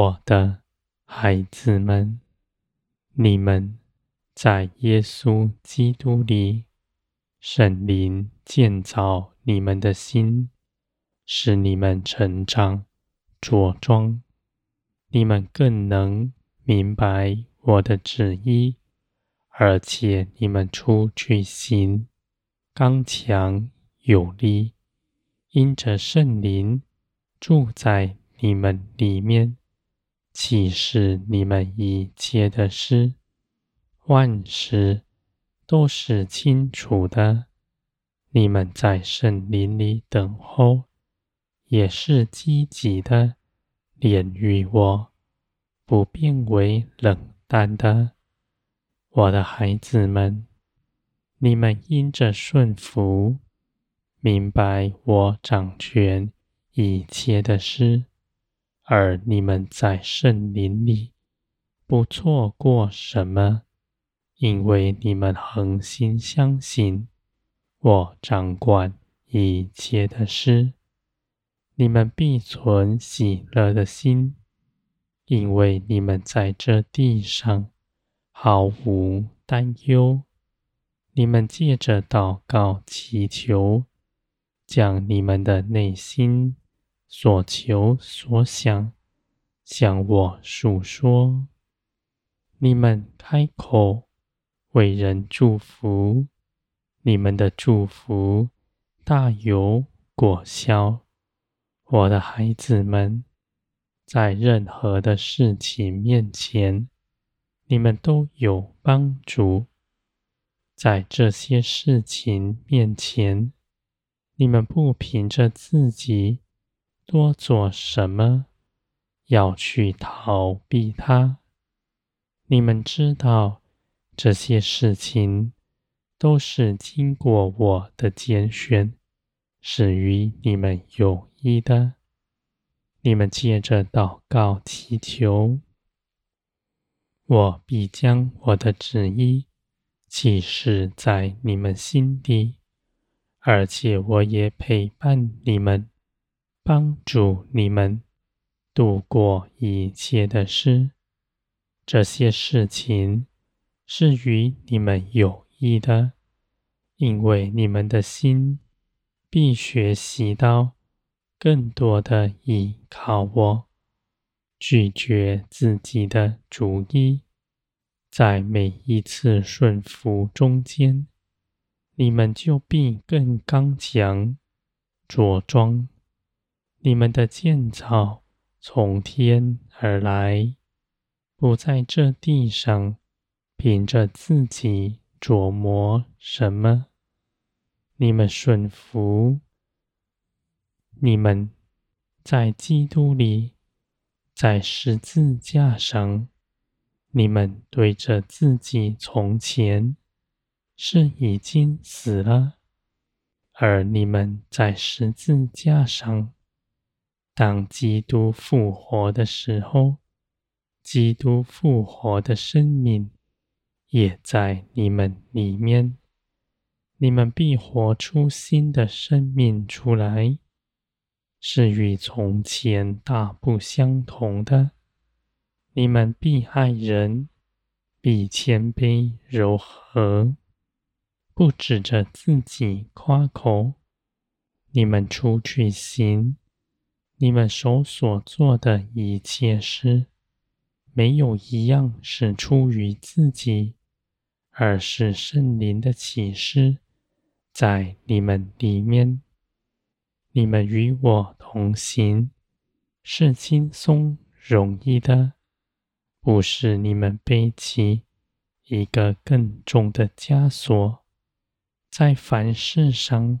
我的孩子们，你们在耶稣基督里，圣灵建造你们的心，使你们成长茁壮，你们更能明白我的旨意，而且你们出去行，刚强有力，因着圣灵住在你们里面，启示你们一切的事，万事都是清楚的。你们在圣林里等候，也是积极的，连于我，不变为冷淡的。我的孩子们，你们因着顺服，明白我掌权一切的事，而你们在圣灵里不错过什么，因为你们恒心相信我掌管一切的事，你们必存喜乐的心，因为你们在这地上。毫无担忧，你们借着祷告祈求，将你们的内心所求所想向我述说。你们开口为人祝福，你们的祝福大有果效。我的孩子们，在任何的事情面前。你们都有帮助，在这些事情面前，你们不凭着自己多做什么，要去逃避他。你们知道这些事情都是经过我的拣选，是与你们有益的。你们借着祷告祈求。我必将我的旨意启示在你们心底，而且我也陪伴你们，帮助你们度过一切的事。这些事情是与你们有益的，因为你们的心必学习到更多的依靠我。拒绝自己的主意，在每一次顺服中间，你们就必更刚强茁壮。你们的建造从天而来，不在这地上凭着自己琢磨什么。你们顺服，你们在基督里。在十字架上，你们对着自己从前是已经死了；而你们在十字架上，当基督复活的时候，基督复活的生命也在你们里面，你们必活出新的生命出来。是与从前大不相同的。你们必爱人，必谦卑柔和，不指着自己夸口。你们出去行，你们手所做的一切事，没有一样是出于自己，而是圣灵的启示在你们里面。你们与我同行，是轻松容易的，不是你们背起一个更重的枷锁，在凡事上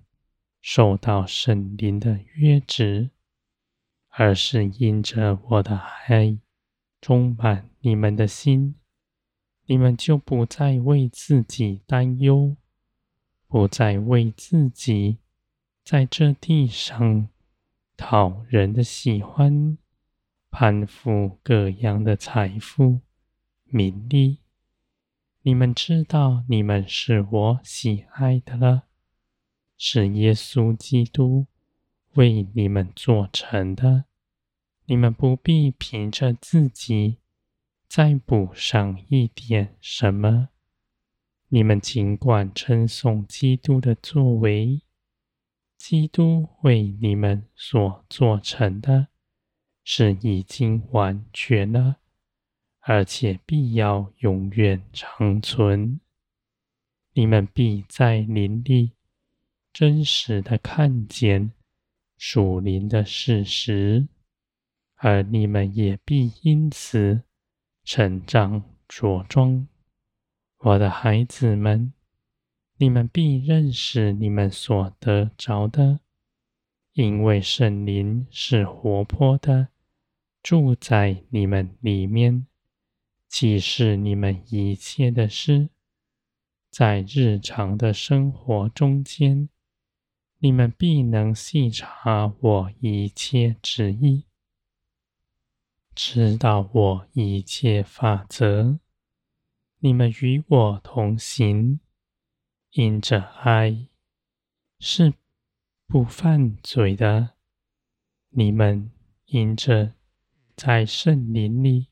受到圣灵的约制，而是因着我的爱充满你们的心，你们就不再为自己担忧，不再为自己。在这地上讨人的喜欢，攀附各样的财富、名利。你们知道，你们是我喜爱的了，是耶稣基督为你们做成的。你们不必凭着自己再补上一点什么。你们尽管称颂基督的作为，基督为你们所做成的，是已经完全了，而且必要永远长存。你们必在灵里真实的看见属灵的事实。而你们也必因此成长茁壮，我的孩子们，你们必认识你们所得着的，因为圣灵是活泼的，住在你们里面，启示你们一切的事，在日常的生活中间，你们必能细察我一切旨意。知道我一切法则，你们与我同行，因着爱是不犯罪的。你们因着在圣灵里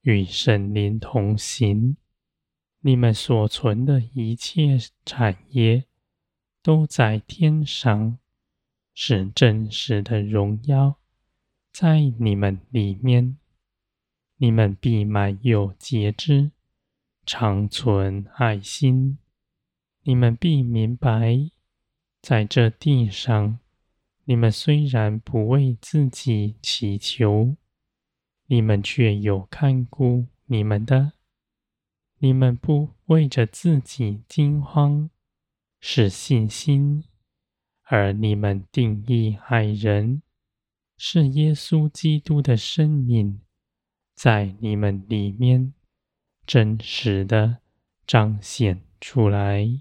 与圣灵同行，你们所存的一切产业都在天上，是真实的荣耀。在你们里面，你们必满有节制，长存爱心。你们必明白，在这地上，你们虽然不为自己祈求，你们却有看顾你们的。你们不为着自己惊慌，是信心，而你们定义爱人。是耶稣基督的生命在你们里面真实的彰显出来。